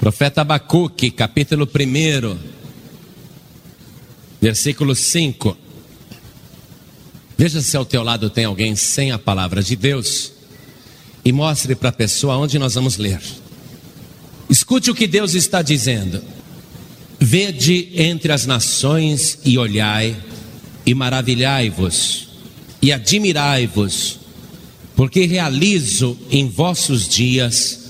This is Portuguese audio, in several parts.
Profeta Abacuque, capítulo 1, versículo 5. Veja se ao teu lado tem alguém sem a palavra de Deus e mostre para a pessoa onde nós vamos ler. Escute o que Deus está dizendo. Vede entre as nações e olhai, e maravilhai-vos, e admirai-vos, porque realizo em vossos dias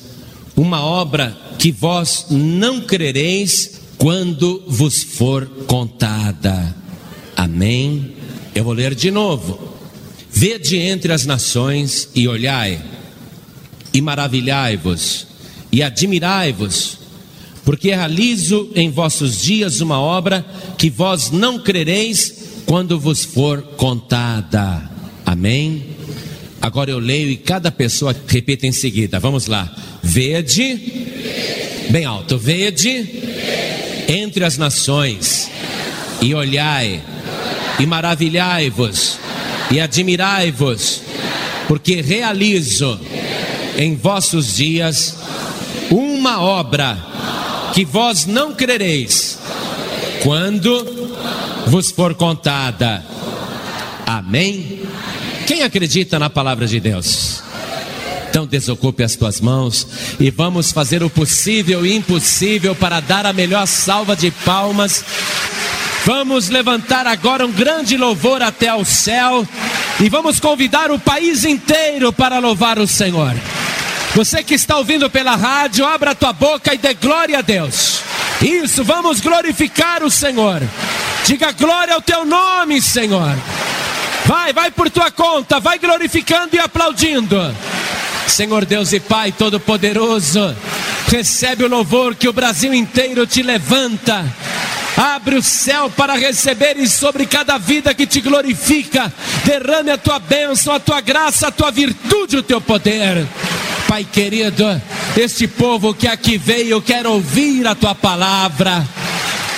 uma obra que vós não crereis quando vos for contada. Amém? Eu vou ler de novo. Vede entre as nações e olhai, e maravilhai-vos, e admirai-vos, porque realizo em vossos dias uma obra que vós não crereis quando vos for contada. Amém? Agora eu leio e cada pessoa repita em seguida. Vamos lá. Vede, bem alto, vede entre as nações e olhai e maravilhai-vos e admirai-vos, porque realizo em vossos dias uma obra que vós não crereis quando vos for contada. Amém? Quem acredita na palavra de Deus? Então desocupe as tuas mãos e vamos fazer o possível e impossível para dar a melhor salva de palmas. Vamos levantar agora um grande louvor até ao céu e vamos convidar o país inteiro para louvar o Senhor. Você que está ouvindo pela rádio, abra a tua boca e dê glória a Deus. Isso, vamos glorificar o Senhor. Diga glória ao teu nome, Senhor. Vai, vai por tua conta, vai glorificando e aplaudindo. Senhor Deus e Pai Todo-Poderoso, recebe o louvor que o Brasil inteiro te levanta. Abre o céu para receberes sobre cada vida que te glorifica. Derrame a tua bênção, a tua graça, a tua virtude, o teu poder. Pai querido, este povo que aqui veio quer ouvir a tua palavra.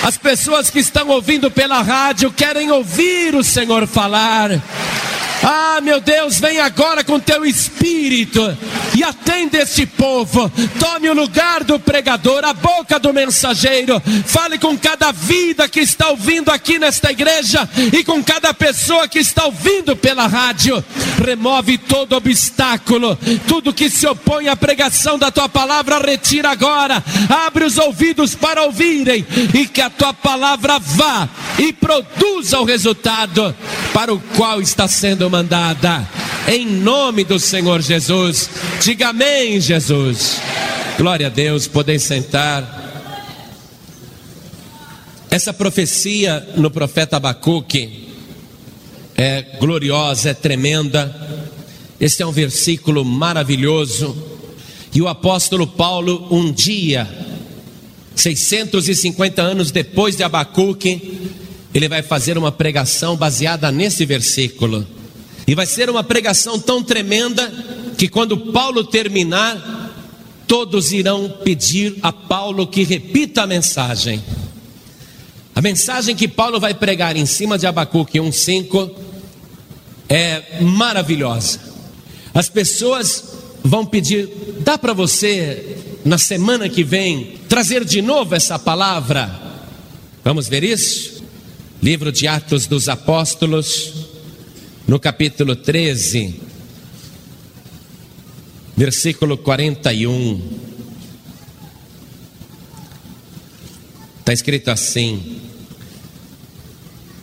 As pessoas que estão ouvindo pela rádio querem ouvir o Senhor falar. Ah, meu Deus, vem agora com teu espírito e atende este povo. Tome o lugar do pregador, a boca do mensageiro. Fale com cada vida que está ouvindo aqui nesta igreja e com cada pessoa que está ouvindo pela rádio. Remove todo obstáculo, tudo que se opõe à pregação da tua palavra, retira agora. Abre os ouvidos para ouvirem e que a tua palavra vá e produza o resultado para o qual está sendo mandada. Em nome do Senhor Jesus. Diga amém, Jesus. Glória a Deus, podem sentar. Essa profecia no profeta Abacuque é gloriosa, é tremenda. Este é um versículo maravilhoso. E o apóstolo Paulo, um dia, 650 anos depois de Abacuque, ele vai fazer uma pregação baseada nesse versículo. E vai ser uma pregação tão tremenda que quando Paulo terminar, todos irão pedir a Paulo que repita a mensagem. A mensagem que Paulo vai pregar em cima de Abacuque 1:5 é maravilhosa. As pessoas vão pedir: dá para você na semana que vem trazer de novo essa palavra? Vamos ver isso? Livro de Atos dos Apóstolos, no capítulo 13, versículo 41. Está escrito assim: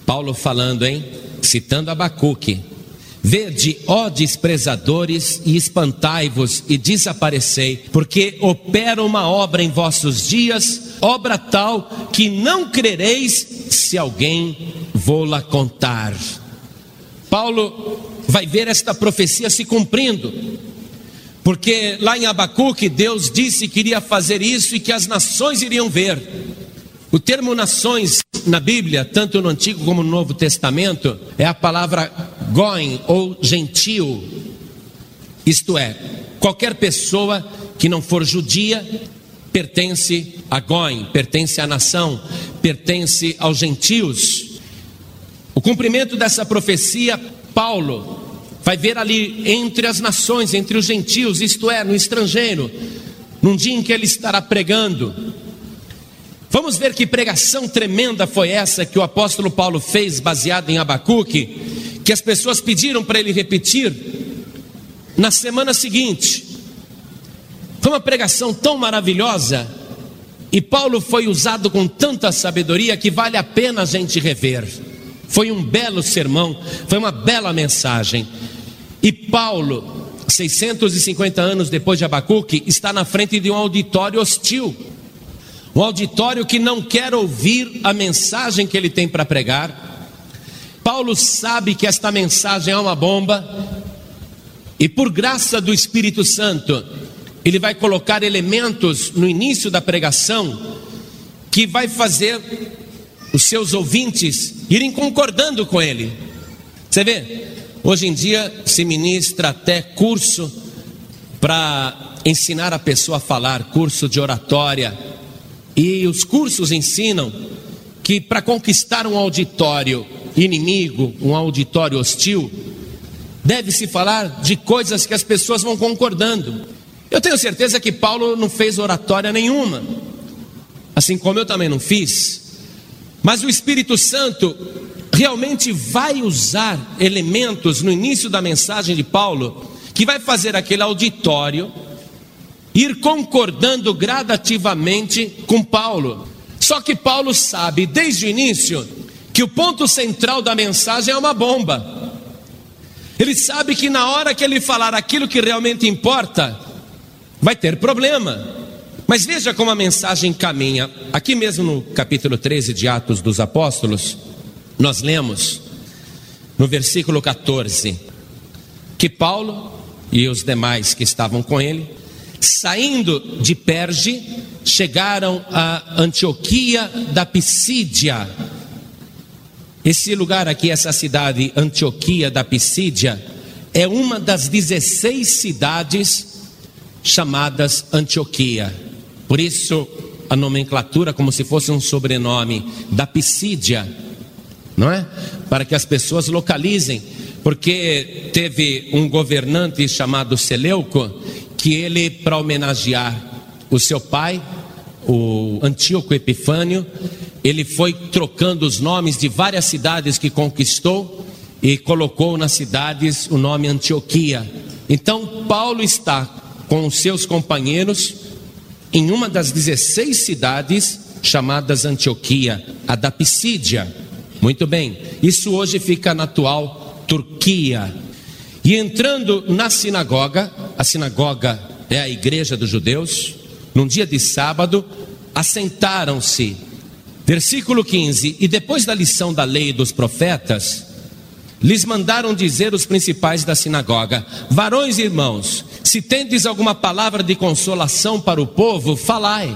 Paulo falando, hein? Citando Abacuque. Vede, ó desprezadores, e espantai-vos e desaparecei, porque opera uma obra em vossos dias, obra tal que não crereis se alguém vou-la contar. Paulo vai ver esta profecia se cumprindo, porque lá em Abacuque Deus disse que iria fazer isso e que as nações iriam ver. O termo nações na Bíblia, tanto no Antigo como no Novo Testamento, é a palavra goin ou gentil. Isto é, qualquer pessoa que não for judia pertence a goin, pertence à nação, pertence aos gentios. O cumprimento dessa profecia, Paulo vai ver ali entre as nações, entre os gentios, isto é, no estrangeiro, num dia em que ele estará pregando. Vamos ver que pregação tremenda foi essa que o apóstolo Paulo fez, baseada em Abacuque, que as pessoas pediram para ele repetir na semana seguinte. Foi uma pregação tão maravilhosa e Paulo foi usado com tanta sabedoria que vale a pena a gente rever. Foi um belo sermão, foi uma bela mensagem. E Paulo, 650 anos depois de Abacuque, está na frente de um auditório hostil. Um auditório que não quer ouvir a mensagem que ele tem para pregar. Paulo sabe que esta mensagem é uma bomba, e por graça do Espírito Santo, ele vai colocar elementos no início da pregação que vai fazer os seus ouvintes irem concordando com ele. Você vê, hoje em dia se ministra até curso para ensinar a pessoa a falar, curso de oratória. E os cursos ensinam que para conquistar um auditório inimigo, um auditório hostil, deve-se falar de coisas que as pessoas vão concordando. Eu tenho certeza que Paulo não fez oratória nenhuma, assim como eu também não fiz, mas o Espírito Santo realmente vai usar elementos no início da mensagem de Paulo que vai fazer aquele auditório ir concordando gradativamente com Paulo. Só que Paulo sabe desde o início que o ponto central da mensagem é uma bomba. Ele sabe que na hora que ele falar aquilo que realmente importa, vai ter problema. Mas veja como a mensagem caminha. Aqui mesmo no capítulo 13 de Atos dos Apóstolos, nós lemos no versículo 14 que Paulo e os demais que estavam com ele, saindo de Perge, chegaram a Antioquia da Pisídia. Esse lugar aqui, essa cidade, Antioquia da Pisídia, é uma das 16 cidades chamadas Antioquia. Por isso, a nomenclatura, como se fosse um sobrenome da Pisídia, não é? Para que as pessoas localizem, porque teve um governante chamado Seleuco, que ele, para homenagear o seu pai, o Antíoco Epifânio, ele foi trocando os nomes de várias cidades que conquistou e colocou nas cidades o nome Antioquia. Então, Paulo está com os seus companheiros em uma das 16 cidades chamadas Antioquia, a da Pisídia. Muito bem, isso hoje fica na atual Turquia. E entrando na sinagoga, a sinagoga é a igreja dos judeus, num dia de sábado, assentaram-se. Versículo 15: E depois da lição da lei e dos profetas, lhes mandaram dizer os principais da sinagoga: Varões e irmãos, se tendes alguma palavra de consolação para o povo, falai.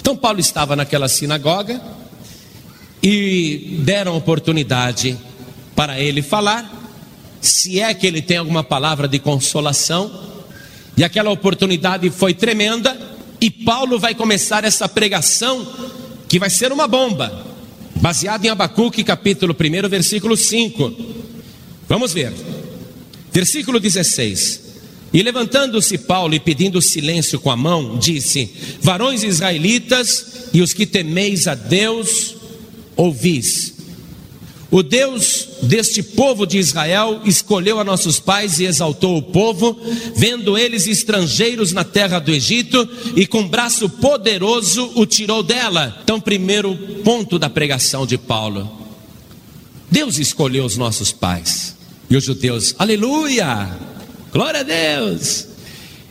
Então Paulo estava naquela sinagoga e deram oportunidade para ele falar, se é que ele tem alguma palavra de consolação, e aquela oportunidade foi tremenda, e Paulo vai começar essa pregação que vai ser uma bomba baseado em Abacuque, capítulo 1, versículo 5. Vamos ver. Versículo 16. E levantando-se Paulo e pedindo silêncio com a mão, disse: Varões israelitas e os que temeis a Deus, ouvis. O Deus deste povo de Israel escolheu a nossos pais e exaltou o povo, vendo eles estrangeiros na terra do Egito, e com braço poderoso o tirou dela. Então, primeiro ponto da pregação de Paulo: Deus escolheu os nossos pais. E os judeus, aleluia, glória a Deus.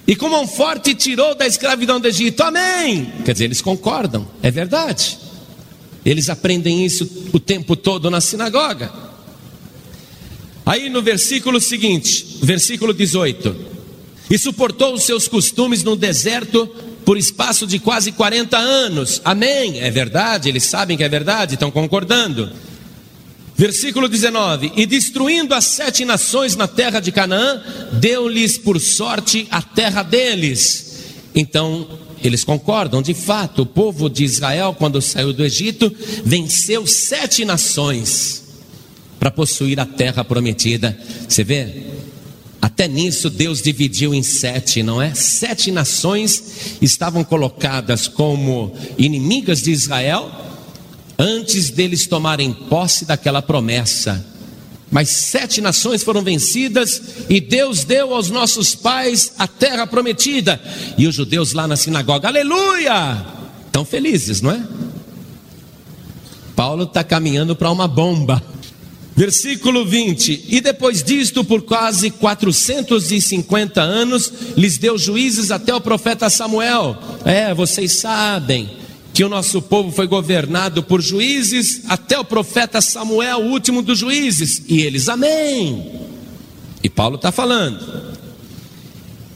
E com mão forte tirou da escravidão do Egito, amém. Quer dizer, eles concordam, é verdade. Eles aprendem isso o tempo todo na sinagoga. Aí no versículo seguinte, versículo 18: E suportou os seus costumes no deserto por espaço de quase 40 anos. Amém? É verdade, eles sabem que é verdade, estão concordando. Versículo 19: E destruindo as sete nações na terra de Canaã, deu-lhes por sorte a terra deles. Então eles concordam, de fato, o povo de Israel, quando saiu do Egito, venceu sete nações para possuir a terra prometida. Você vê? Até nisso Deus dividiu em sete, não é? Sete nações estavam colocadas como inimigas de Israel antes deles tomarem posse daquela promessa. Mas sete nações foram vencidas e Deus deu aos nossos pais a terra prometida. E os judeus lá na sinagoga, aleluia! Estão felizes, não é? Paulo está caminhando para uma bomba. Versículo 20: E depois disto, por quase 450 anos, lhes deu juízes até o profeta Samuel. É, vocês sabem que o nosso povo foi governado por juízes até o profeta Samuel, o último dos juízes. E eles, amém. E Paulo está falando.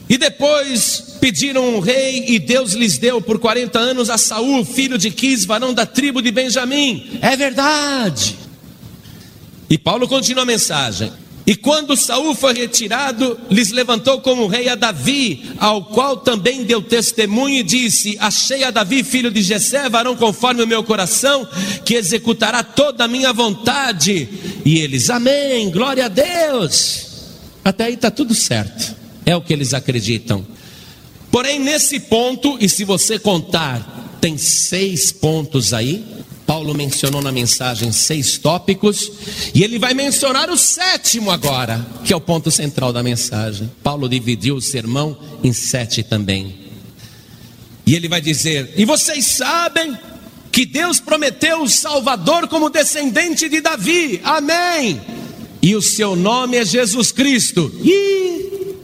E depois pediram um rei, e Deus lhes deu por 40 anos a Saul, filho de Quis, varão da tribo de Benjamim. É verdade. E Paulo continua a mensagem. E quando Saul foi retirado, lhes levantou como rei a Davi, ao qual também deu testemunho e disse: Achei a Davi, filho de Jessé, varão conforme o meu coração, que executará toda a minha vontade. E eles: Amém, glória a Deus. Até aí está tudo certo. É o que eles acreditam. Porém, nesse ponto, e se você contar, tem seis pontos aí. Paulo mencionou na mensagem seis tópicos, e ele vai mencionar o sétimo agora, que é o ponto central da mensagem. Paulo dividiu o sermão em sete também. E ele vai dizer: E vocês sabem que Deus prometeu o Salvador como descendente de Davi, amém. E o seu nome é Jesus Cristo. E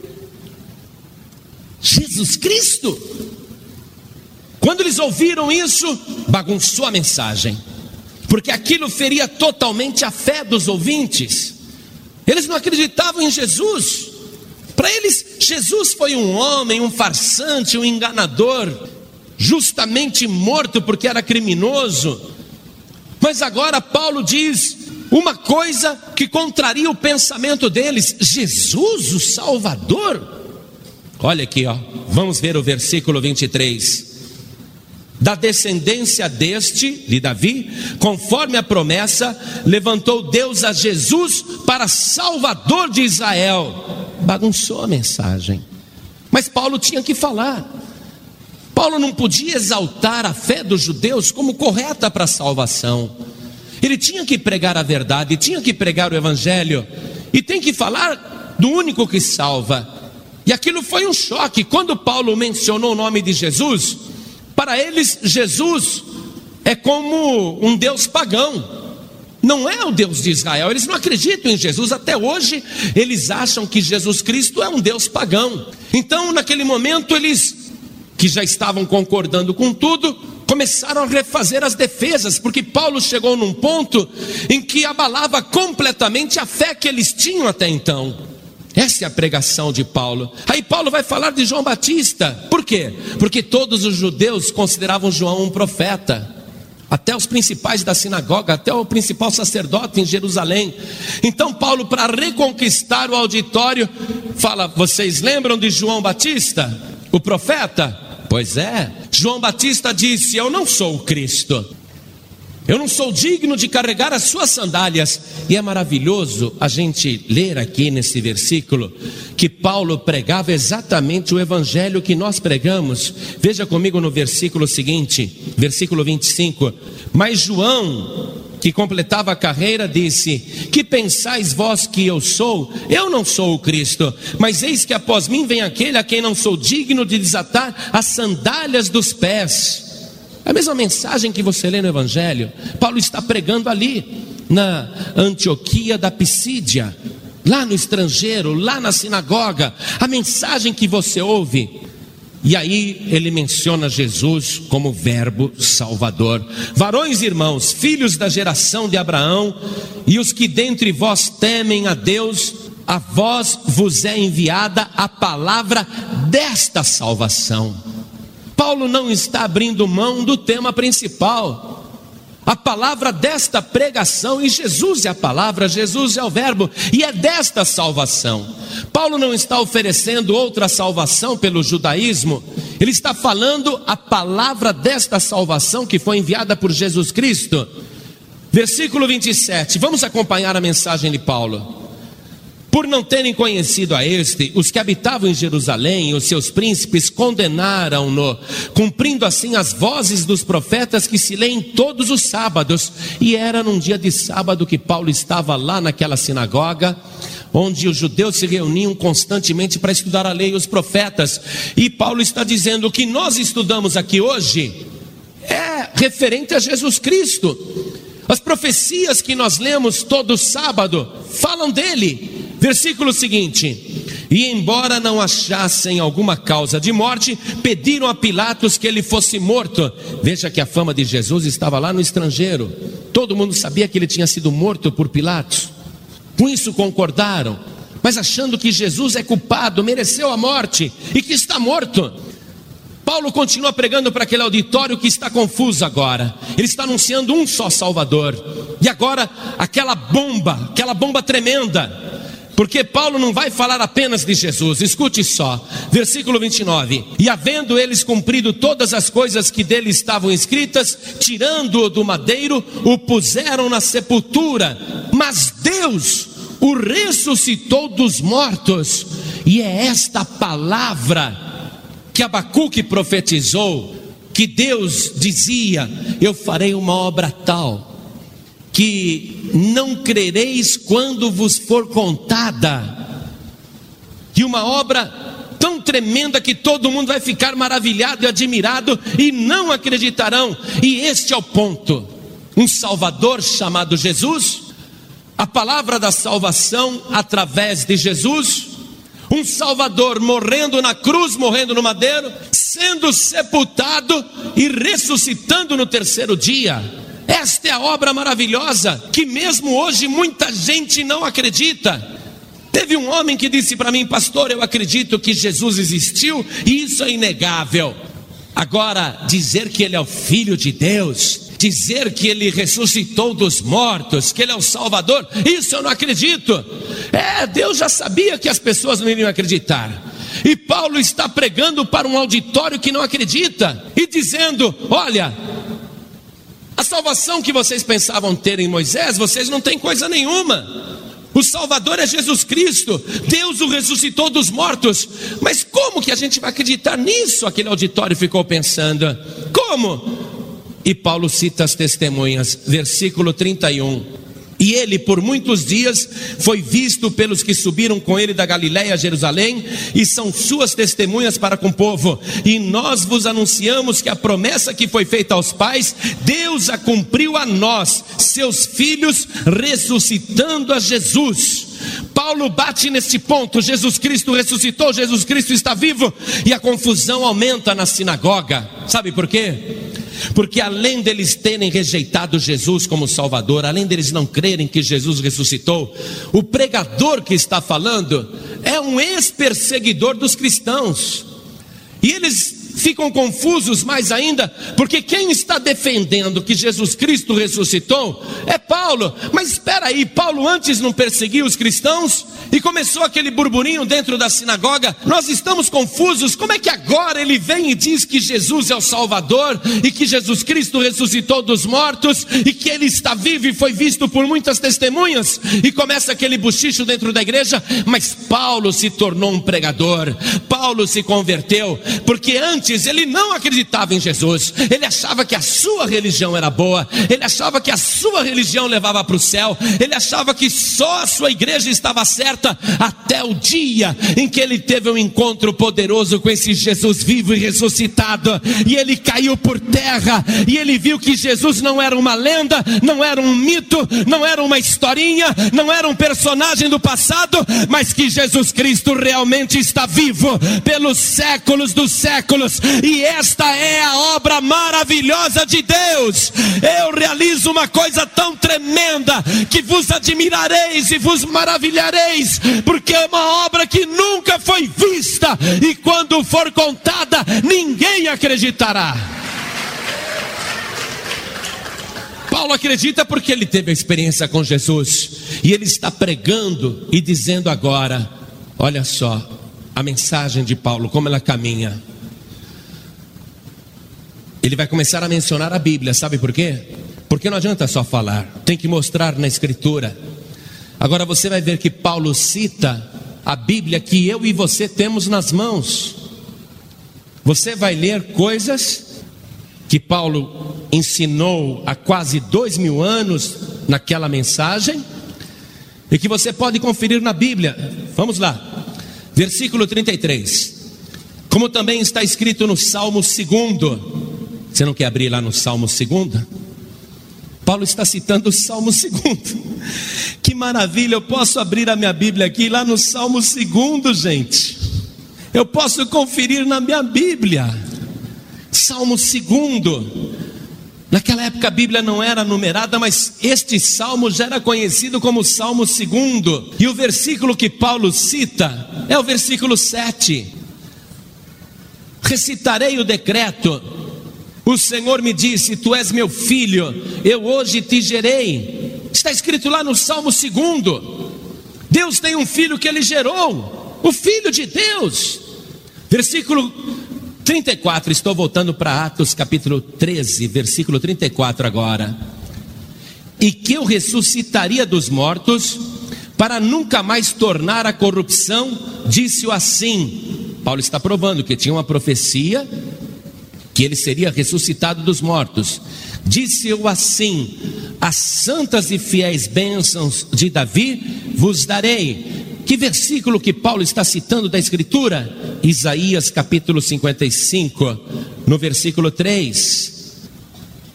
Jesus Cristo? Quando eles ouviram isso, bagunçou a mensagem, porque aquilo feria totalmente a fé dos ouvintes. Eles não acreditavam em Jesus. Para eles, Jesus foi um homem, um farsante, um enganador, justamente morto porque era criminoso. Mas agora Paulo diz uma coisa que contraria o pensamento deles: Jesus, o Salvador. Olha aqui, ó. Vamos ver o versículo 23 da descendência deste, de Davi, conforme a promessa, levantou Deus a Jesus para Salvador de Israel. Bagunçou a mensagem. Mas Paulo tinha que falar. Paulo não podia exaltar a fé dos judeus como correta para a salvação. Ele tinha que pregar a verdade, tinha que pregar o evangelho e tem que falar do único que salva. E aquilo foi um choque. Quando Paulo mencionou o nome de Jesus, para eles, Jesus é como um Deus pagão. Não é o Deus de Israel, eles não acreditam em Jesus até hoje, eles acham que Jesus Cristo é um Deus pagão. Então, naquele momento, eles, que já estavam concordando com tudo, começaram a refazer as defesas, porque Paulo chegou num ponto em que abalava completamente a fé que eles tinham até então. Essa é a pregação de Paulo. Aí Paulo vai falar de João Batista. Por quê? Porque todos os judeus consideravam João um profeta. Até os principais da sinagoga, até o principal sacerdote em Jerusalém. Então, Paulo, para reconquistar o auditório, fala: Vocês lembram de João Batista, o profeta? Pois é, João Batista disse: Eu não sou o Cristo. Eu não sou digno de carregar as suas sandálias. E é maravilhoso a gente ler aqui nesse versículo que Paulo pregava exatamente o evangelho que nós pregamos. Veja comigo no versículo seguinte, versículo 25. Mas João, que completava a carreira, disse: Que pensais vós que eu sou? Eu não sou o Cristo, mas eis que após mim vem aquele a quem não sou digno de desatar as sandálias dos pés. A mesma mensagem que você lê no Evangelho, Paulo está pregando ali, na Antioquia da Pisídia, lá no estrangeiro, lá na sinagoga, a mensagem que você ouve. E aí ele menciona Jesus como Verbo Salvador. Varões e irmãos, filhos da geração de Abraão, e os que dentre vós temem a Deus, a vós vos é enviada a palavra desta salvação. Paulo não está abrindo mão do tema principal. A palavra desta pregação, e Jesus é a palavra, Jesus é o Verbo, e é desta salvação. Paulo não está oferecendo outra salvação pelo judaísmo, ele está falando a palavra desta salvação que foi enviada por Jesus Cristo. Versículo 27, vamos acompanhar a mensagem de Paulo. Por não terem conhecido a este, os que habitavam em Jerusalém, os seus príncipes, condenaram-no, cumprindo assim as vozes dos profetas que se leem todos os sábados. E era num dia de sábado que Paulo estava lá naquela sinagoga, onde os judeus se reuniam constantemente para estudar a lei e os profetas. E Paulo está dizendo: o que nós estudamos aqui hoje é referente a Jesus Cristo. As profecias que nós lemos todo sábado falam dele. Versículo seguinte: E embora não achassem alguma causa de morte, pediram a Pilatos que ele fosse morto. Veja que a fama de Jesus estava lá no estrangeiro. Todo mundo sabia que ele tinha sido morto por Pilatos. Com isso concordaram, mas achando que Jesus é culpado, mereceu a morte e que está morto. Paulo continua pregando para aquele auditório que está confuso agora. Ele está anunciando um só Salvador. E agora, aquela bomba, aquela bomba tremenda porque Paulo não vai falar apenas de Jesus, escute só, versículo 29. E havendo eles cumprido todas as coisas que dele estavam escritas, tirando-o do madeiro, o puseram na sepultura. Mas Deus o ressuscitou dos mortos, e é esta palavra que Abacuque profetizou, que Deus dizia: Eu farei uma obra tal que não crereis quando vos for contada, que uma obra tão tremenda que todo mundo vai ficar maravilhado e admirado e não acreditarão, e este é o ponto: um Salvador chamado Jesus, a palavra da salvação através de Jesus, um Salvador morrendo na cruz, morrendo no madeiro, sendo sepultado e ressuscitando no terceiro dia. Esta é a obra maravilhosa que, mesmo hoje, muita gente não acredita. Teve um homem que disse para mim, pastor, eu acredito que Jesus existiu e isso é inegável. Agora, dizer que ele é o filho de Deus, dizer que ele ressuscitou dos mortos, que ele é o Salvador, isso eu não acredito. É, Deus já sabia que as pessoas não iriam acreditar. E Paulo está pregando para um auditório que não acredita e dizendo: Olha, a salvação que vocês pensavam ter em Moisés, vocês não têm coisa nenhuma. O Salvador é Jesus Cristo, Deus o ressuscitou dos mortos. Mas como que a gente vai acreditar nisso? Aquele auditório ficou pensando. Como? E Paulo cita as testemunhas, versículo 31. E ele, por muitos dias, foi visto pelos que subiram com ele da Galiléia a Jerusalém, e são suas testemunhas para com o povo. E nós vos anunciamos que a promessa que foi feita aos pais, Deus a cumpriu a nós, seus filhos, ressuscitando a Jesus. Paulo bate nesse ponto: Jesus Cristo ressuscitou, Jesus Cristo está vivo, e a confusão aumenta na sinagoga. Sabe por quê? Porque além deles terem rejeitado Jesus como Salvador, além deles não crerem que Jesus ressuscitou, o pregador que está falando é um ex-perseguidor dos cristãos. E eles ficam confusos mais ainda, porque quem está defendendo que Jesus Cristo ressuscitou é Paulo. Mas espera aí, Paulo antes não perseguia os cristãos e começou aquele burburinho dentro da sinagoga. Nós estamos confusos. Como é que agora ele vem e diz que Jesus é o Salvador e que Jesus Cristo ressuscitou dos mortos e que ele está vivo e foi visto por muitas testemunhas? E começa aquele bochicho dentro da igreja, mas Paulo se tornou um pregador. Paulo se converteu, porque antes ele não acreditava em Jesus, ele achava que a sua religião era boa, ele achava que a sua religião levava para o céu, ele achava que só a sua igreja estava certa, até o dia em que ele teve um encontro poderoso com esse Jesus vivo e ressuscitado, e ele caiu por terra, e ele viu que Jesus não era uma lenda, não era um mito, não era uma historinha, não era um personagem do passado, mas que Jesus Cristo realmente está vivo pelos séculos dos séculos e esta é a obra maravilhosa de Deus. Eu realizo uma coisa tão tremenda que vos admirareis e vos maravilhareis, porque é uma obra que nunca foi vista, e quando for contada, ninguém acreditará. Paulo acredita porque ele teve a experiência com Jesus, e ele está pregando e dizendo agora: olha só, a mensagem de Paulo, como ela caminha ele vai começar a mencionar a Bíblia, sabe por quê? Porque não adianta só falar, tem que mostrar na Escritura. Agora você vai ver que Paulo cita a Bíblia que eu e você temos nas mãos. Você vai ler coisas que Paulo ensinou há quase dois mil anos naquela mensagem e que você pode conferir na Bíblia. Vamos lá, versículo 33. Como também está escrito no Salmo 2. Você não quer abrir lá no Salmo 2? Paulo está citando o Salmo 2. Que maravilha, eu posso abrir a minha Bíblia aqui, lá no Salmo 2, gente. Eu posso conferir na minha Bíblia. Salmo 2. Naquela época a Bíblia não era numerada, mas este salmo já era conhecido como Salmo 2. E o versículo que Paulo cita é o versículo 7. Recitarei o decreto. O Senhor me disse: Tu és meu filho, eu hoje te gerei. Está escrito lá no Salmo 2. Deus tem um filho que ele gerou, o filho de Deus. Versículo 34, estou voltando para Atos capítulo 13, versículo 34 agora. E que eu ressuscitaria dos mortos, para nunca mais tornar a corrupção, disse-o assim. Paulo está provando que tinha uma profecia que ele seria ressuscitado dos mortos. Disse-o assim: As santas e fiéis bênçãos de Davi vos darei que versículo que Paulo está citando da Escritura? Isaías capítulo 55, no versículo 3.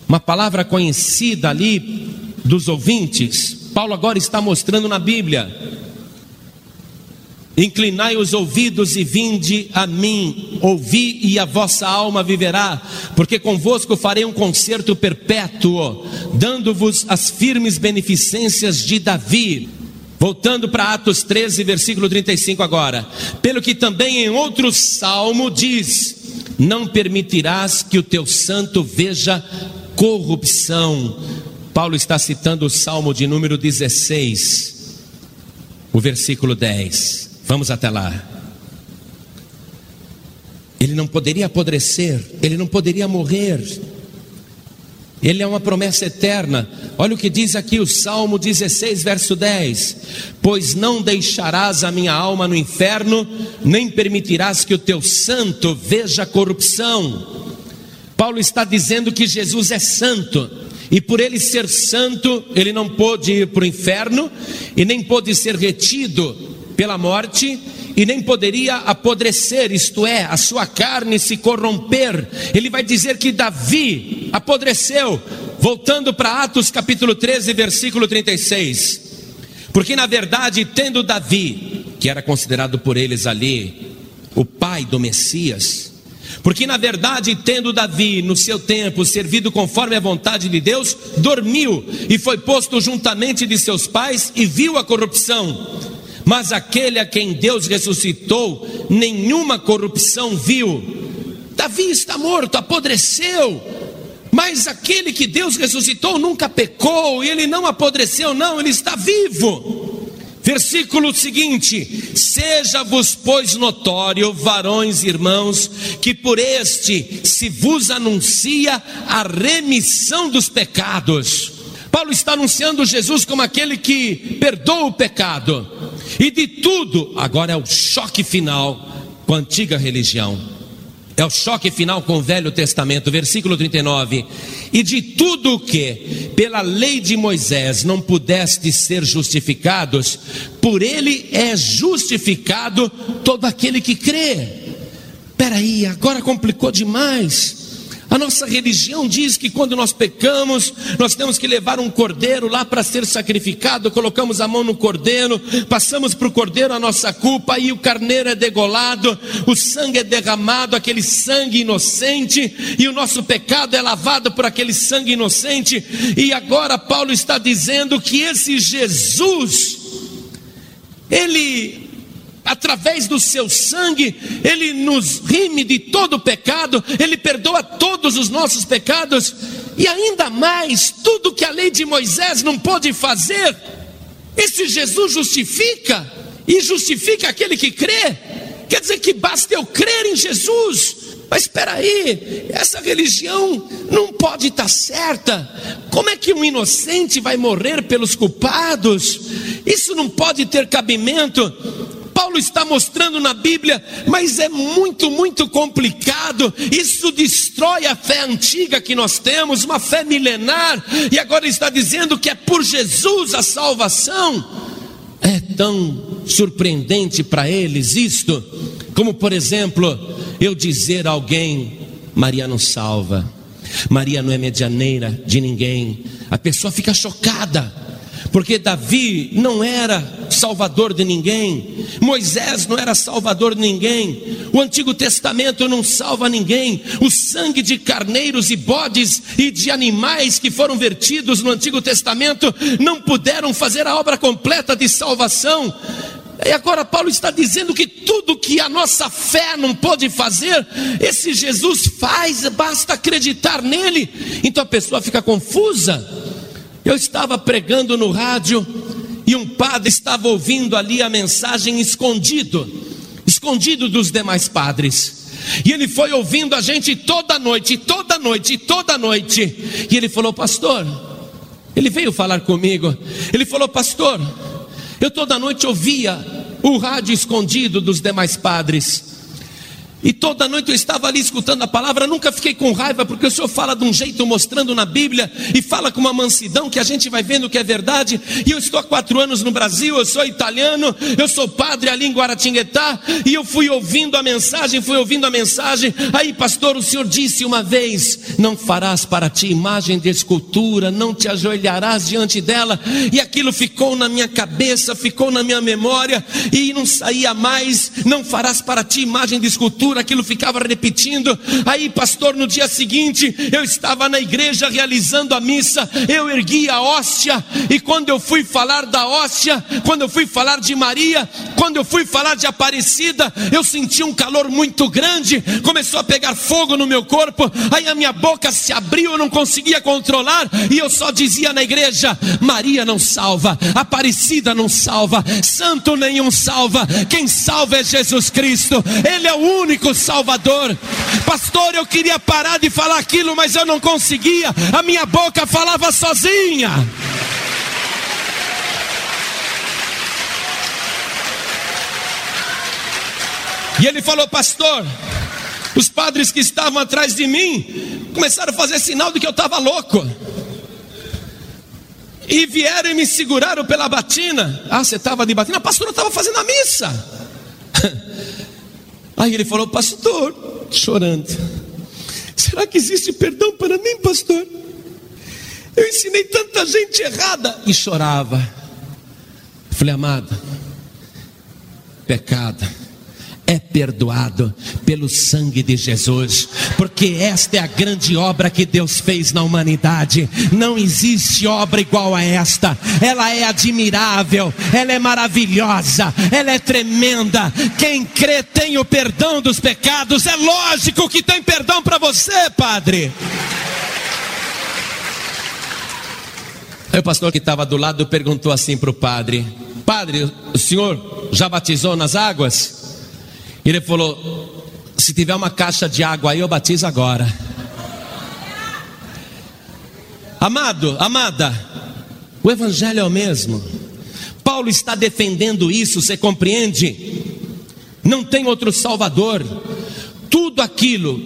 Uma palavra conhecida ali dos ouvintes. Paulo agora está mostrando na Bíblia. Inclinai os ouvidos e vinde a mim, ouvi e a vossa alma viverá, porque convosco farei um concerto perpétuo, dando-vos as firmes beneficências de Davi. Voltando para Atos 13, versículo 35 agora. Pelo que também em outro salmo diz: Não permitirás que o teu santo veja corrupção. Paulo está citando o salmo de número 16, o versículo 10. Vamos até lá. Ele não poderia apodrecer, ele não poderia morrer. Ele é uma promessa eterna. Olha o que diz aqui o Salmo 16, verso 10: Pois não deixarás a minha alma no inferno, nem permitirás que o teu santo veja corrupção. Paulo está dizendo que Jesus é santo, e por ele ser santo, ele não pôde ir para o inferno, e nem pôde ser retido pela morte, e nem poderia apodrecer, isto é, a sua carne se corromper. Ele vai dizer que Davi apodreceu, voltando para Atos capítulo 13, versículo 36. Porque na verdade, tendo Davi, que era considerado por eles ali o pai do Messias, porque na verdade, tendo Davi no seu tempo servido conforme a vontade de Deus, dormiu e foi posto juntamente de seus pais e viu a corrupção. Mas aquele a quem Deus ressuscitou, nenhuma corrupção viu. Davi está morto, apodreceu. Mas aquele que Deus ressuscitou nunca pecou, e ele não apodreceu, não, ele está vivo. Versículo seguinte: Seja-vos, pois, notório, varões irmãos, que por este se vos anuncia a remissão dos pecados. Paulo está anunciando Jesus como aquele que perdoa o pecado. E de tudo, agora é o choque final com a antiga religião. É o choque final com o Velho Testamento, versículo 39. E de tudo o que pela lei de Moisés não pudeste ser justificados, por ele é justificado todo aquele que crê. Peraí, agora complicou demais. A nossa religião diz que quando nós pecamos, nós temos que levar um cordeiro lá para ser sacrificado, colocamos a mão no cordeiro, passamos para o cordeiro a nossa culpa, e o carneiro é degolado, o sangue é derramado, aquele sangue inocente, e o nosso pecado é lavado por aquele sangue inocente, e agora Paulo está dizendo que esse Jesus, ele através do seu sangue, Ele nos rime de todo pecado, Ele perdoa todos os nossos pecados, e ainda mais, tudo que a lei de Moisés não pôde fazer, esse Jesus justifica, e justifica aquele que crê. Quer dizer que basta eu crer em Jesus, Mas espera aí, essa religião não pode estar certa. Como é que um inocente vai morrer pelos culpados? Isso não pode ter cabimento. Paulo está mostrando na Bíblia, mas é muito, muito complicado. Isso destrói a fé antiga que nós temos, uma fé milenar, e agora está dizendo que é por Jesus a salvação. É tão surpreendente para eles isto, como por exemplo, eu dizer a alguém: Maria não salva, Maria não é medianeira de ninguém. A pessoa fica chocada porque Davi não era salvador de ninguém, Moisés não era salvador de ninguém, o Antigo Testamento não salva ninguém, o sangue de carneiros e bodes e de animais que foram vertidos no Antigo Testamento não puderam fazer a obra completa de salvação. E agora Paulo está dizendo que tudo que a nossa fé não pode fazer, esse Jesus faz, basta acreditar nele. Então a pessoa fica confusa. Eu estava pregando no rádio e um padre estava ouvindo ali a mensagem escondido, escondido dos demais padres. E ele foi ouvindo a gente toda noite, toda noite, toda noite. E ele falou, pastor, ele veio falar comigo. Ele falou, pastor, eu toda noite ouvia o rádio escondido dos demais padres. E toda noite eu estava ali escutando a palavra, nunca fiquei com raiva, porque o Senhor fala de um jeito mostrando na Bíblia, e fala com uma mansidão que a gente vai vendo que é verdade. E eu estou há quatro anos no Brasil, eu sou italiano, eu sou padre ali em Guaratinguetá, e eu fui ouvindo a mensagem, fui ouvindo a mensagem. Aí, pastor, o Senhor disse uma vez: Não farás para ti imagem de escultura, não te ajoelharás diante dela. E aquilo ficou na minha cabeça, ficou na minha memória, e não saía mais. Não farás para ti imagem de escultura aquilo ficava repetindo. Aí, pastor, no dia seguinte, eu estava na igreja realizando a missa, eu ergui a hóstia, e quando eu fui falar da hóstia, quando eu fui falar de Maria, quando eu fui falar de Aparecida, eu senti um calor muito grande, começou a pegar fogo no meu corpo, aí a minha boca se abriu, eu não conseguia controlar, e eu só dizia na igreja: Maria não salva, Aparecida não salva, santo nenhum salva, quem salva é Jesus Cristo, Ele é o único único Salvador. Pastor, eu queria parar de falar aquilo, mas eu não conseguia, a minha boca falava sozinha. E ele falou, pastor, os padres que estavam atrás de mim começaram a fazer sinal de que eu estava louco. E vieram e me seguraram pela batina. Ah, você estava de batina? Pastor, eu estava fazendo a missa. Aí ele falou, pastor, chorando: Será que existe perdão para mim, pastor? Eu ensinei tanta gente errada. E chorava. Falei, amado, pecado é perdoado pelo sangue de Jesus, porque esta é a grande obra que Deus fez na humanidade. Não existe obra igual a esta. Ela é admirável, ela é maravilhosa, ela é tremenda. Quem crê tem o perdão dos pecados. É lógico que tem perdão para você, Padre. Aí o pastor que estava do lado perguntou assim para o padre: Padre, o senhor já batizou nas águas? Ele falou: se tiver uma caixa de água aí, eu batizo agora. Amado, amada, o Evangelho é o mesmo. Paulo está defendendo isso, você compreende? Não tem outro Salvador. Tudo aquilo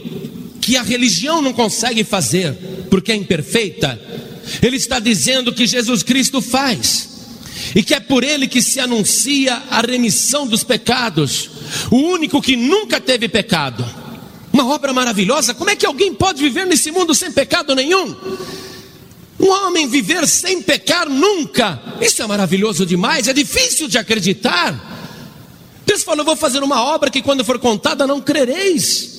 que a religião não consegue fazer, porque é imperfeita, ele está dizendo que Jesus Cristo faz e que é por ele que se anuncia a remissão dos pecados, o único que nunca teve pecado. Uma obra maravilhosa. Como é que alguém pode viver nesse mundo sem pecado nenhum? Um homem viver sem pecar nunca. Isso é maravilhoso demais, é difícil de acreditar. Deus falou: Vou fazer uma obra que quando for contada não crereis.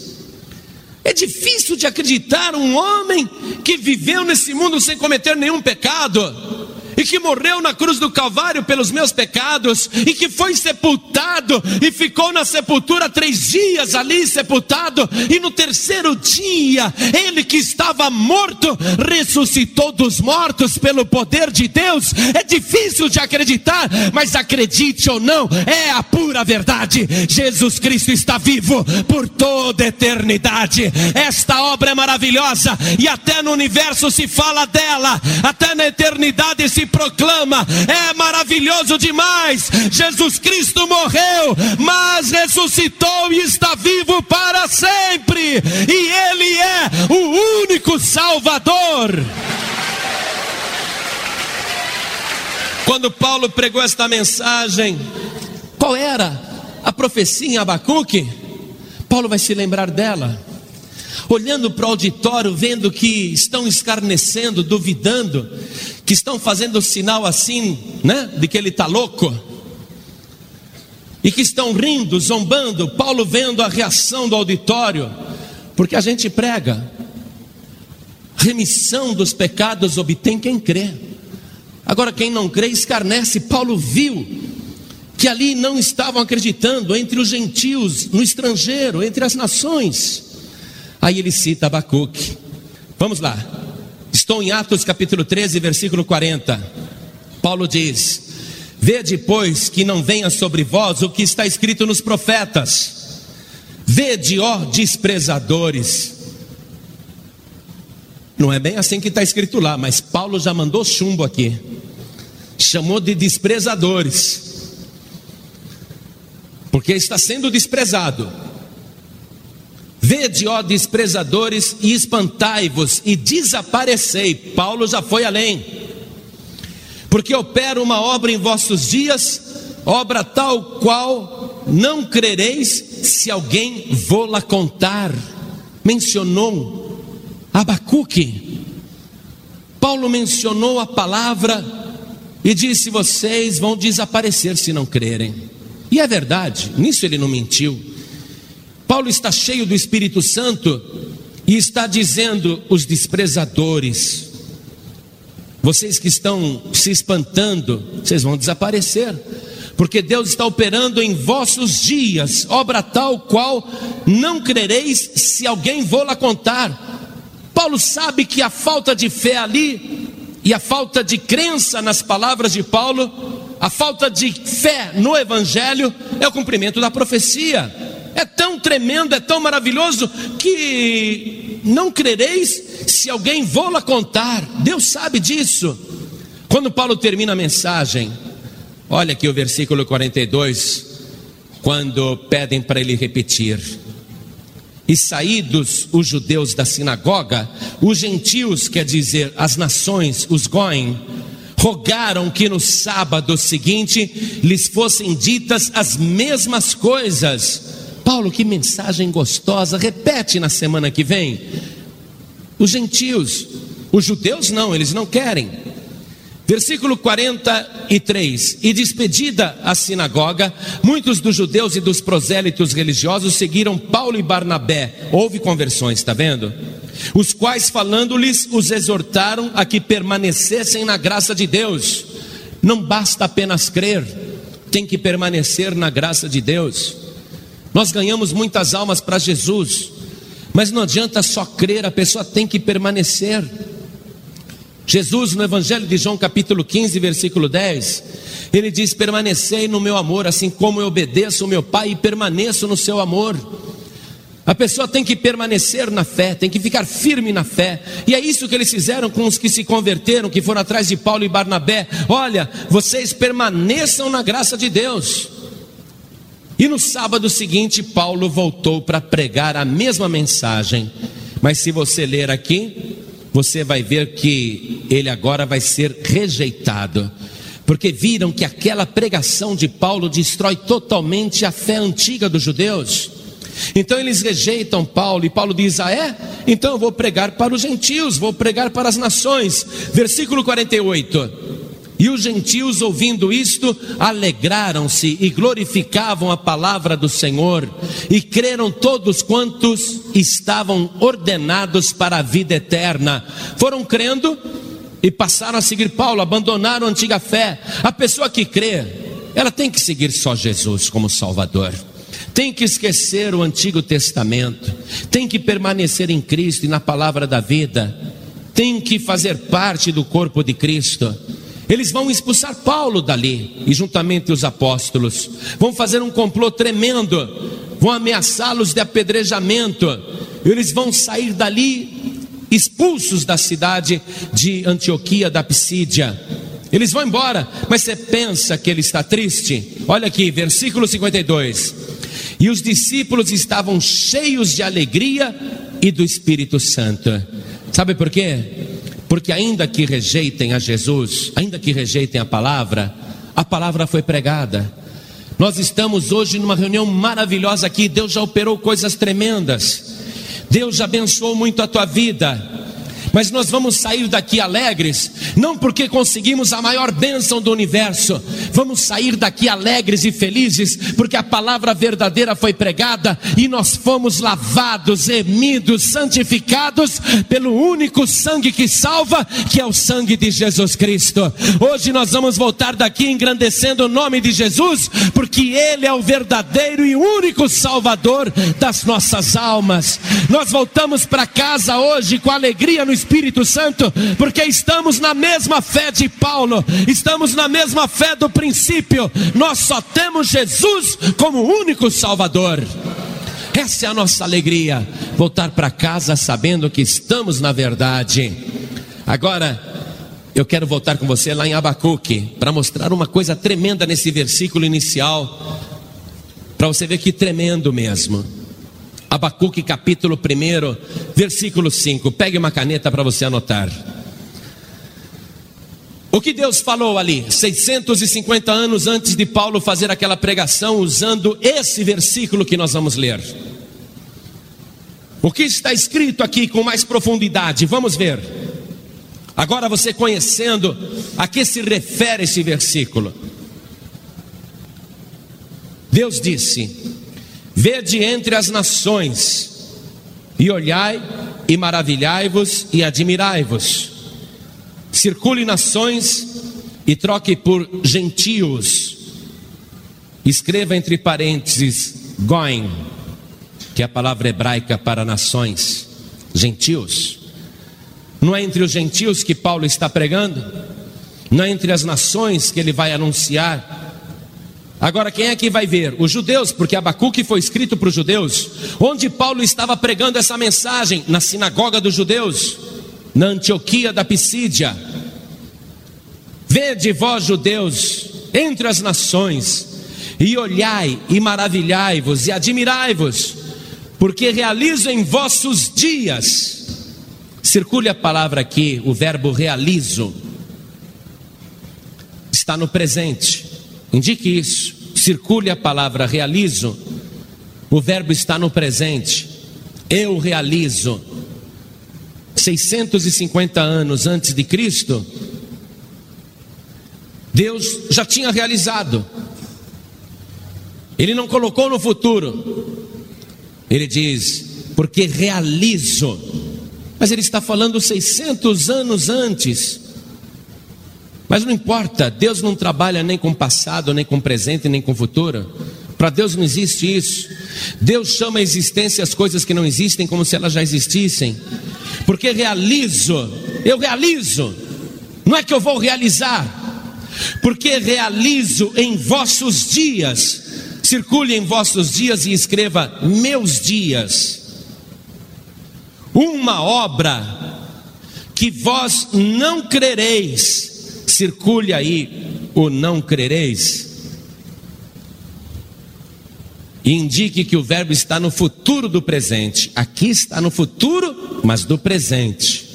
É difícil de acreditar um homem que viveu nesse mundo sem cometer nenhum pecado. E que morreu na cruz do Calvário pelos meus pecados, e que foi sepultado e ficou na sepultura três dias ali sepultado, e no terceiro dia, ele que estava morto, ressuscitou dos mortos pelo poder de Deus. É difícil de acreditar, mas acredite ou não, é a pura verdade. Jesus Cristo está vivo por toda a eternidade. Esta obra é maravilhosa e até no universo se fala dela, até na eternidade se proclama. É maravilhoso demais. Jesus Cristo morreu, mas ressuscitou e está vivo para sempre. E Ele é o único Salvador. Quando Paulo pregou esta mensagem, qual era a profecia em Abacuque? Paulo vai se lembrar dela. Olhando para o auditório, vendo que estão escarnecendo, duvidando, que estão fazendo sinal assim, né, de que ele está louco, e que estão rindo, zombando. Paulo vendo a reação do auditório, porque a gente prega, remissão dos pecados obtém quem crê. Agora, quem não crê, escarnece. Paulo viu que ali não estavam acreditando entre os gentios, no estrangeiro, entre as nações. Aí ele cita Abacuque. Vamos lá. Estou em Atos capítulo 13, versículo 40. Paulo diz: Vede, pois, que não venha sobre vós o que está escrito nos profetas. Vede, ó desprezadores. Não é bem assim que está escrito lá, mas Paulo já mandou chumbo aqui chamou de desprezadores, porque está sendo desprezado. Vede, ó desprezadores, e espantai-vos e desaparecei. Paulo já foi além, porque opera uma obra em vossos dias, obra tal qual não crereis se alguém vô-la contar. Mencionou Abacuque. Paulo mencionou a palavra e disse: Vocês vão desaparecer se não crerem. E é verdade, nisso ele não mentiu. Paulo está cheio do Espírito Santo e está dizendo: os desprezadores, vocês que estão se espantando, vocês vão desaparecer, porque Deus está operando em vossos dias, obra tal qual não crereis se alguém vou-la contar. Paulo sabe que a falta de fé ali e a falta de crença nas palavras de Paulo, a falta de fé no Evangelho, é o cumprimento da profecia. Tremendo, é tão maravilhoso que não crereis se alguém vou-la contar. Deus sabe disso. Quando Paulo termina a mensagem, olha aqui o versículo 42, quando pedem para ele repetir. E saídos os judeus da sinagoga, os gentios, quer dizer, as nações, os goem, rogaram que no sábado seguinte lhes fossem ditas as mesmas coisas. Paulo, que mensagem gostosa, repete na semana que vem. Os gentios, os judeus não, eles não querem. Versículo 43: E despedida a sinagoga, muitos dos judeus e dos prosélitos religiosos seguiram Paulo e Barnabé. Houve conversões, está vendo? Os quais, falando-lhes, os exortaram a que permanecessem na graça de Deus. Não basta apenas crer, tem que permanecer na graça de Deus. Nós ganhamos muitas almas para Jesus, mas não adianta só crer, a pessoa tem que permanecer. Jesus, no Evangelho de João, capítulo 15, versículo 10, ele diz: Permanecei no meu amor, assim como eu obedeço o meu Pai e permaneço no seu amor. A pessoa tem que permanecer na fé, tem que ficar firme na fé, e é isso que eles fizeram com os que se converteram, que foram atrás de Paulo e Barnabé. Olha, vocês permaneçam na graça de Deus. E no sábado seguinte, Paulo voltou para pregar a mesma mensagem, mas se você ler aqui, você vai ver que ele agora vai ser rejeitado, porque viram que aquela pregação de Paulo destrói totalmente a fé antiga dos judeus. Então eles rejeitam Paulo, e Paulo diz: Ah, é? Então eu vou pregar para os gentios, vou pregar para as nações. Versículo 48. E os gentios, ouvindo isto, alegraram-se e glorificavam a palavra do Senhor, e creram todos quantos estavam ordenados para a vida eterna. Foram crendo e passaram a seguir Paulo, abandonaram a antiga fé. A pessoa que crê, ela tem que seguir só Jesus como Salvador. Tem que esquecer o Antigo Testamento, tem que permanecer em Cristo e na palavra da vida, tem que fazer parte do corpo de Cristo. Eles vão expulsar Paulo dali, e juntamente os apóstolos, vão fazer um complô tremendo, vão ameaçá-los de apedrejamento, eles vão sair dali expulsos da cidade de Antioquia da Psídia. Eles vão embora, mas você pensa que ele está triste? Olha aqui, versículo 52. E os discípulos estavam cheios de alegria e do Espírito Santo. Sabe por quê? Porque ainda que rejeitem a Jesus, ainda que rejeitem a palavra, a palavra foi pregada. Nós estamos hoje numa reunião maravilhosa aqui, Deus já operou coisas tremendas. Deus já abençoou muito a tua vida. Mas nós vamos sair daqui alegres, não porque conseguimos a maior bênção do universo, vamos sair daqui alegres e felizes, porque a palavra verdadeira foi pregada e nós fomos lavados, remidos, santificados pelo único sangue que salva, que é o sangue de Jesus Cristo. Hoje nós vamos voltar daqui engrandecendo o nome de Jesus, porque Ele é o verdadeiro e único Salvador das nossas almas. Nós voltamos para casa hoje com alegria no Espírito Santo, porque estamos na mesma fé de Paulo, estamos na mesma fé do princípio, nós só temos Jesus como único Salvador. Essa é a nossa alegria, voltar para casa sabendo que estamos na verdade. Agora, eu quero voltar com você lá em Abacuque, para mostrar uma coisa tremenda nesse versículo inicial, para você ver que tremendo mesmo. Abacuque capítulo 1, versículo 5. Pegue uma caneta para você anotar. O que Deus falou ali, 650 anos antes de Paulo fazer aquela pregação, usando esse versículo que nós vamos ler. O que está escrito aqui com mais profundidade? Vamos ver. Agora você conhecendo a que se refere esse versículo. Deus disse: Vede entre as nações, e olhai, e maravilhai-vos, e admirai-vos. Circule nações, e troque por gentios. Escreva entre parênteses, goin, que é a palavra hebraica para nações, gentios. Não é entre os gentios que Paulo está pregando, não é entre as nações que ele vai anunciar Agora, quem é que vai ver? Os judeus, porque Abacuque foi escrito para os judeus. Onde Paulo estava pregando essa mensagem? Na sinagoga dos judeus, na Antioquia da Pisídia. Vede vós, judeus, entre as nações, e olhai, e maravilhai-vos, e admirai-vos, porque realizo em vossos dias. Circule a palavra aqui, o verbo realizo, está no presente Indique isso. Circule a palavra realizo. O verbo está no presente. Eu realizo. 650 anos antes de Cristo, Deus já tinha realizado. Ele não colocou no futuro. Ele diz: porque realizo. Mas ele está falando 600 anos antes. Mas não importa, Deus não trabalha nem com passado, nem com presente, nem com futuro. Para Deus não existe isso. Deus chama a existência as coisas que não existem como se elas já existissem. Porque realizo, eu realizo. Não é que eu vou realizar. Porque realizo em vossos dias. Circule em vossos dias e escreva meus dias. Uma obra que vós não crereis circule aí o não crereis. Indique que o verbo está no futuro do presente. Aqui está no futuro, mas do presente.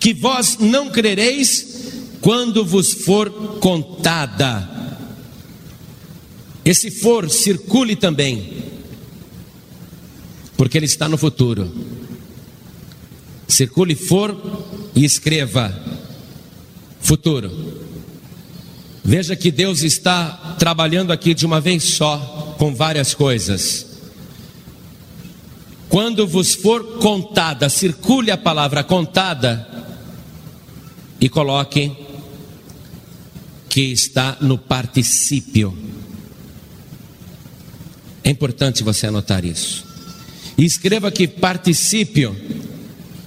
Que vós não crereis quando vos for contada. Esse for circule também, porque ele está no futuro. Circule for e escreva futuro. Veja que Deus está trabalhando aqui de uma vez só, com várias coisas. Quando vos for contada, circule a palavra contada, e coloque que está no particípio. É importante você anotar isso. E escreva que particípio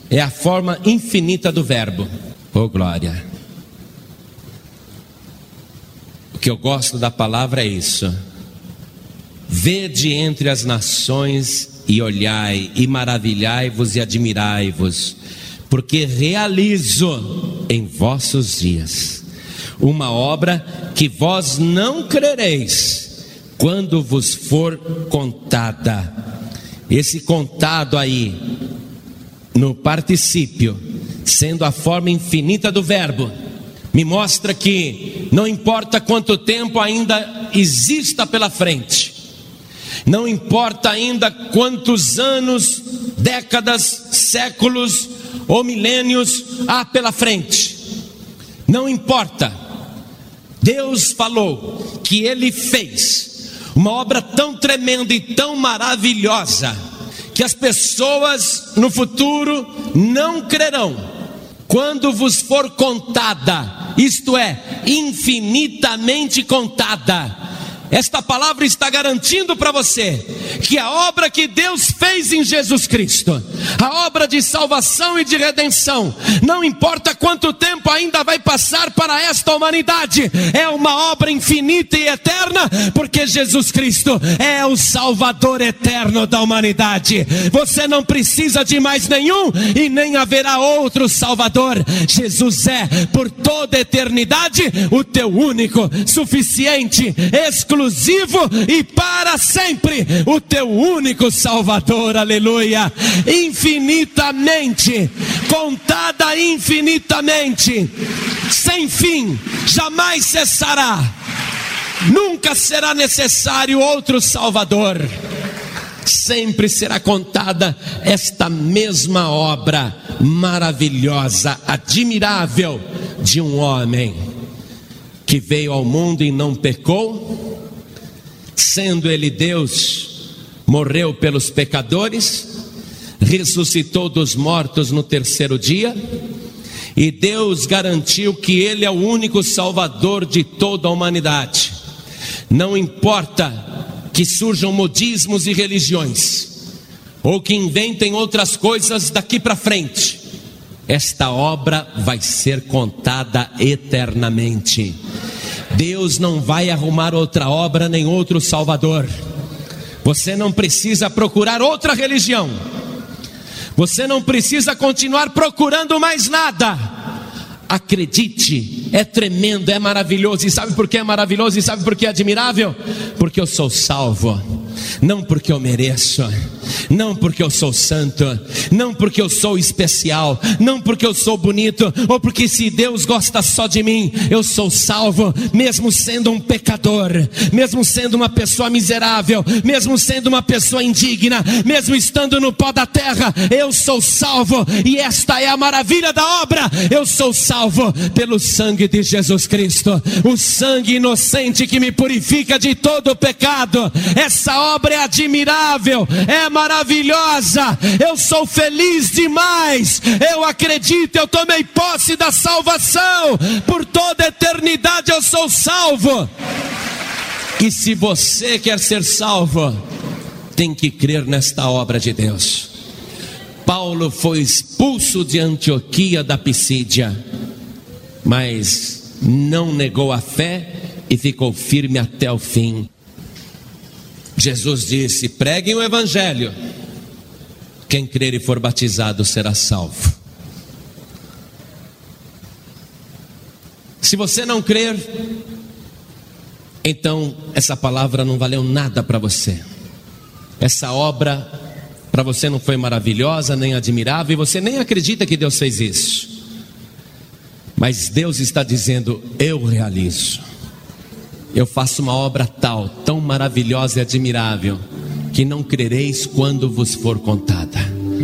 é a forma infinita do verbo. Oh glória. O que eu gosto da palavra é isso. Vede entre as nações e olhai, e maravilhai-vos e admirai-vos, porque realizo em vossos dias uma obra que vós não crereis quando vos for contada. Esse contado aí, no particípio, sendo a forma infinita do verbo, me mostra que não importa quanto tempo ainda exista pela frente, não importa ainda quantos anos, décadas, séculos ou milênios há pela frente, não importa. Deus falou que Ele fez uma obra tão tremenda e tão maravilhosa que as pessoas no futuro não crerão quando vos for contada, isto é, infinitamente contada esta palavra está garantindo para você que a obra que Deus fez em Jesus Cristo, a obra de salvação e de redenção, não importa quanto tempo ainda vai passar para esta humanidade, é uma obra infinita e eterna, porque Jesus Cristo é o Salvador eterno da humanidade. Você não precisa de mais nenhum e nem haverá outro Salvador. Jesus é, por toda eternidade, o teu único, suficiente, exclusivo exclusivo e para sempre o teu único Salvador, aleluia. Infinitamente, contada infinitamente, sem fim, jamais cessará. Nunca será necessário outro Salvador. Sempre será contada esta mesma obra maravilhosa, admirável de um homem que veio ao mundo e não pecou, sendo Ele Deus, morreu pelos pecadores, ressuscitou dos mortos no terceiro dia, e Deus garantiu que Ele é o único Salvador de toda a humanidade. Não importa que surjam modismos e religiões, ou que inventem outras coisas daqui para frente, esta obra vai ser contada eternamente. Deus não vai arrumar outra obra nem outro Salvador. Você não precisa procurar outra religião. Você não precisa continuar procurando mais nada. Acredite, é tremendo, é maravilhoso. E sabe por que é maravilhoso? E sabe por que é admirável? Porque eu sou salvo, não porque eu mereço não porque eu sou santo, não porque eu sou especial, não porque eu sou bonito, ou porque se Deus gosta só de mim, eu sou salvo, mesmo sendo um pecador, mesmo sendo uma pessoa miserável, mesmo sendo uma pessoa indigna, mesmo estando no pó da terra, eu sou salvo, e esta é a maravilha da obra. Eu sou salvo pelo sangue de Jesus Cristo, o sangue inocente que me purifica de todo pecado. Essa obra é admirável, é maravilhosa. Eu sou feliz demais. Eu acredito, eu tomei posse da salvação. Por toda eternidade eu sou salvo. E se você quer ser salvo, tem que crer nesta obra de Deus. Paulo foi expulso de Antioquia da Pisídia, mas não negou a fé e ficou firme até o fim. Jesus disse: preguem o Evangelho. Quem crer e for batizado será salvo. Se você não crer, então essa palavra não valeu nada para você. Essa obra para você não foi maravilhosa, nem admirável, e você nem acredita que Deus fez isso. Mas Deus está dizendo: Eu realizo eu faço uma obra tal, tão maravilhosa e admirável, que não crereis quando vos for contada.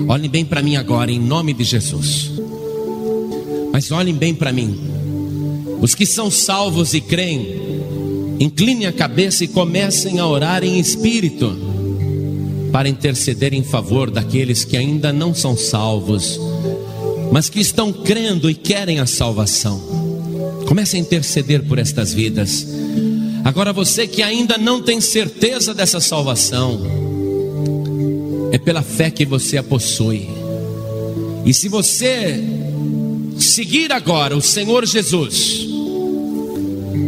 Olhem bem para mim agora, em nome de Jesus. Mas olhem bem para mim. Os que são salvos e creem, inclinem a cabeça e comecem a orar em espírito, para interceder em favor daqueles que ainda não são salvos, mas que estão crendo e querem a salvação. Comece a interceder por estas vidas. Agora você que ainda não tem certeza dessa salvação, é pela fé que você a possui. E se você seguir agora o Senhor Jesus,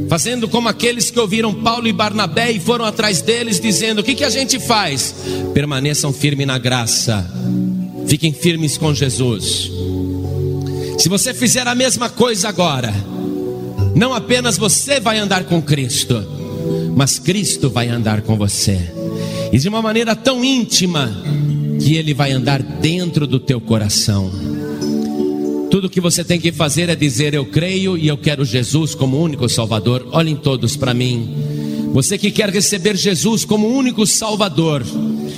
fazendo como aqueles que ouviram Paulo e Barnabé e foram atrás deles, dizendo: O que, que a gente faz? Permaneçam firmes na graça, fiquem firmes com Jesus. Se você fizer a mesma coisa agora, não apenas você vai andar com Cristo, mas Cristo vai andar com você, e de uma maneira tão íntima, que Ele vai andar dentro do teu coração. Tudo que você tem que fazer é dizer: Eu creio e eu quero Jesus como único Salvador. Olhem todos para mim. Você que quer receber Jesus como único Salvador,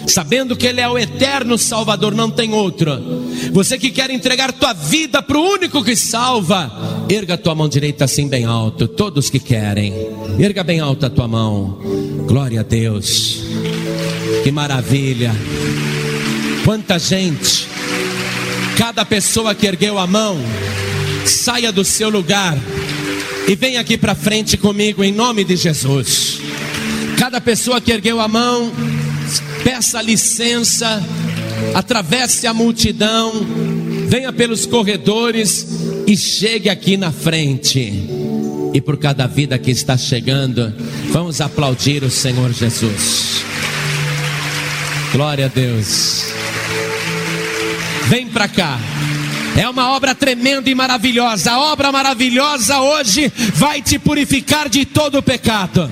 sabendo que Ele é o eterno Salvador, não tem outro. Você que quer entregar tua vida para o único que salva, erga tua mão direita assim bem alto. Todos que querem, erga bem alta a tua mão. Glória a Deus. Que maravilha. Quanta gente, cada pessoa que ergueu a mão, saia do seu lugar e vem aqui para frente comigo em nome de Jesus. Cada pessoa que ergueu a mão, peça licença, atravesse a multidão, venha pelos corredores e chegue aqui na frente. E por cada vida que está chegando, vamos aplaudir o Senhor Jesus. Glória a Deus. Vem para cá. É uma obra tremenda e maravilhosa. A obra maravilhosa hoje vai te purificar de todo o pecado.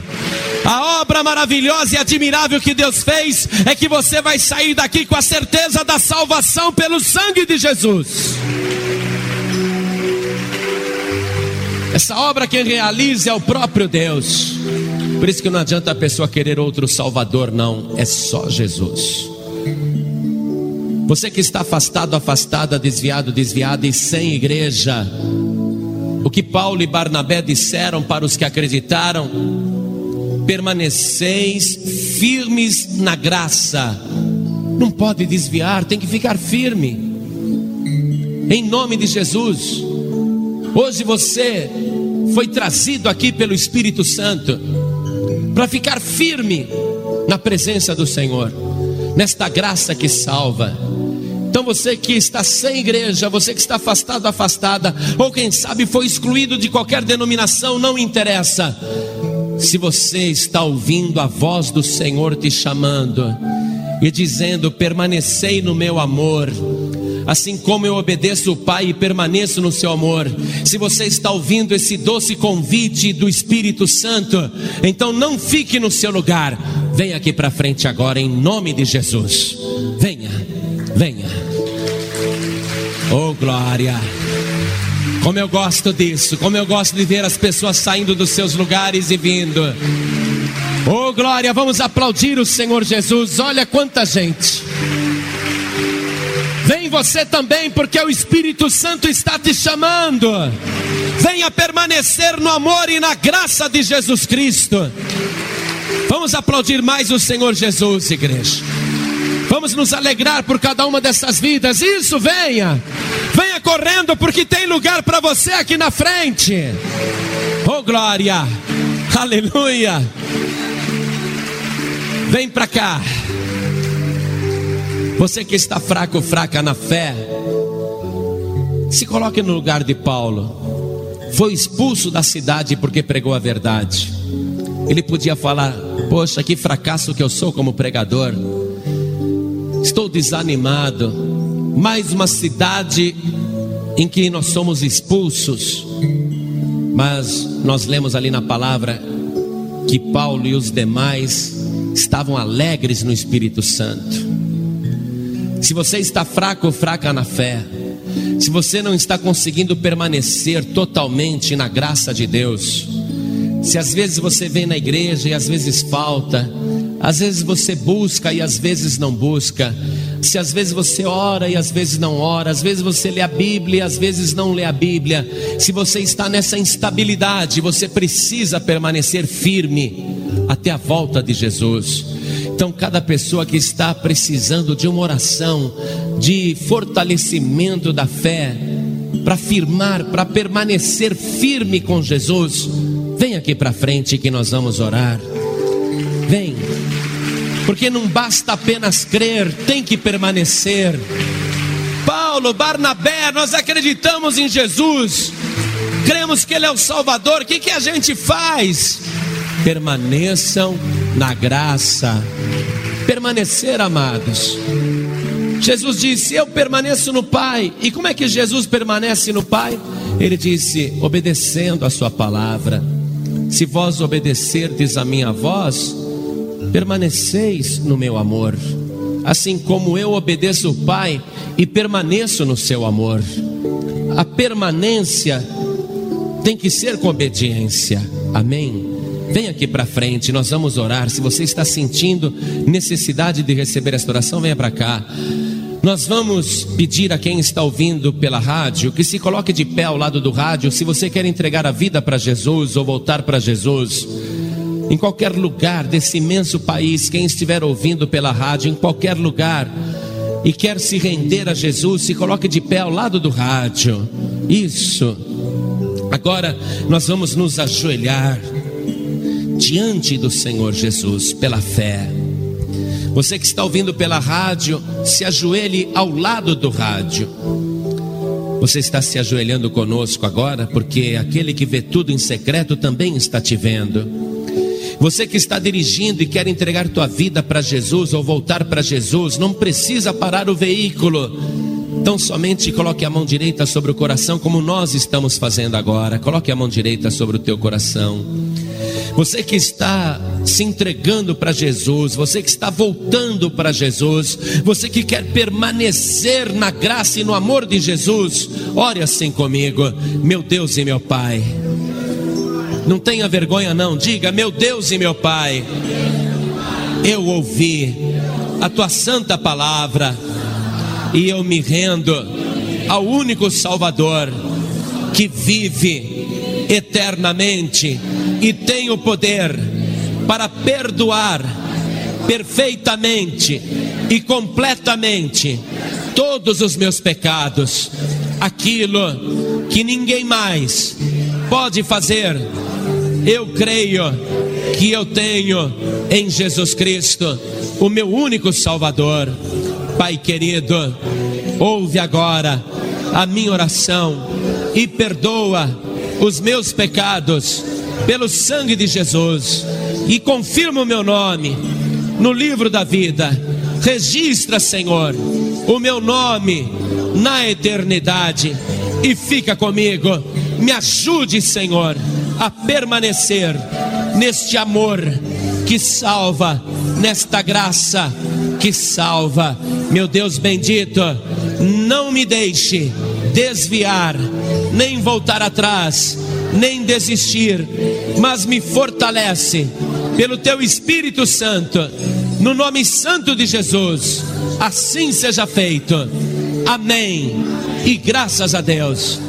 A obra maravilhosa e admirável que Deus fez é que você vai sair daqui com a certeza da salvação pelo sangue de Jesus. Essa obra quem realiza é o próprio Deus. Por isso que não adianta a pessoa querer outro Salvador, não. É só Jesus. Você que está afastado, afastada, desviado, desviada e sem igreja. O que Paulo e Barnabé disseram para os que acreditaram: permaneceis firmes na graça. Não pode desviar, tem que ficar firme. Em nome de Jesus. Hoje você foi trazido aqui pelo Espírito Santo para ficar firme na presença do Senhor, nesta graça que salva. Então você que está sem igreja, você que está afastado, afastada, ou quem sabe foi excluído de qualquer denominação, não interessa. Se você está ouvindo a voz do Senhor te chamando e dizendo: permanecei no meu amor, assim como eu obedeço o Pai e permaneço no seu amor. Se você está ouvindo esse doce convite do Espírito Santo, então não fique no seu lugar. Venha aqui para frente agora, em nome de Jesus. Venha, venha. Oh, glória. Como eu gosto disso, como eu gosto de ver as pessoas saindo dos seus lugares e vindo. Oh, glória, vamos aplaudir o Senhor Jesus. Olha quanta gente. Vem você também, porque o Espírito Santo está te chamando. Venha permanecer no amor e na graça de Jesus Cristo. Vamos aplaudir mais o Senhor Jesus, igreja. Vamos nos alegrar por cada uma dessas vidas. Isso, venha. Venha correndo, porque tem lugar para você aqui na frente. Oh, glória. Aleluia. Vem para cá. Você que está fraco, fraca na fé, se coloque no lugar de Paulo. Foi expulso da cidade porque pregou a verdade. Ele podia falar: Poxa, que fracasso que eu sou como pregador estou desanimado. Mais uma cidade em que nós somos expulsos. Mas nós lemos ali na palavra que Paulo e os demais estavam alegres no Espírito Santo. Se você está fraco ou fraca na fé, se você não está conseguindo permanecer totalmente na graça de Deus, se às vezes você vem na igreja e às vezes falta, às vezes você busca e às vezes não busca. Se às vezes você ora e às vezes não ora, às vezes você lê a Bíblia e às vezes não lê a Bíblia. Se você está nessa instabilidade, você precisa permanecer firme até a volta de Jesus. Então, cada pessoa que está precisando de uma oração, de fortalecimento da fé, para firmar, para permanecer firme com Jesus, vem aqui para frente que nós vamos orar. Vem, porque não basta apenas crer, tem que permanecer. Paulo, Barnabé, nós acreditamos em Jesus, cremos que Ele é o Salvador, o que, que a gente faz? Permaneçam na graça, permanecer, amados. Jesus disse: Eu permaneço no Pai. E como é que Jesus permanece no Pai? Ele disse: obedecendo a Sua palavra. Se vós obedecerdes a minha voz, permaneceis no meu amor, assim como eu obedeço o Pai e permaneço no seu amor. A permanência tem que ser com obediência. Amém. Vem aqui para frente, nós vamos orar. Se você está sentindo necessidade de receber esta oração, venha para cá. Nós vamos pedir a quem está ouvindo pela rádio que se coloque de pé ao lado do rádio. Se você quer entregar a vida para Jesus ou voltar para Jesus, em qualquer lugar desse imenso país, quem estiver ouvindo pela rádio, em qualquer lugar, e quer se render a Jesus, se coloque de pé ao lado do rádio. Isso. Agora nós vamos nos ajoelhar diante do Senhor Jesus pela fé. Você que está ouvindo pela rádio, se ajoelhe ao lado do rádio. Você está se ajoelhando conosco agora, porque aquele que vê tudo em secreto também está te vendo. Você que está dirigindo e quer entregar tua vida para Jesus ou voltar para Jesus, não precisa parar o veículo. Então somente coloque a mão direita sobre o coração, como nós estamos fazendo agora. Coloque a mão direita sobre o teu coração. Você que está se entregando para Jesus, você que está voltando para Jesus, você que quer permanecer na graça e no amor de Jesus, ore assim comigo, meu Deus e meu Pai. Não tenha vergonha, não, diga, meu Deus e meu Pai, eu ouvi a tua santa palavra e eu me rendo ao único Salvador que vive eternamente e tem o poder para perdoar perfeitamente e completamente todos os meus pecados, aquilo que ninguém mais pode fazer. Eu creio que eu tenho em Jesus Cristo, o meu único Salvador. Pai querido, ouve agora a minha oração e perdoa os meus pecados pelo sangue de Jesus e confirma o meu nome no livro da vida. Registra, Senhor, o meu nome na eternidade e fica comigo. Me ajude, Senhor, a permanecer neste amor que salva, nesta graça que salva. Meu Deus bendito, não me deixe desviar, nem voltar atrás, nem desistir, mas me fortalece pelo teu Espírito Santo, no nome santo de Jesus. Assim seja feito. Amém. E graças a Deus.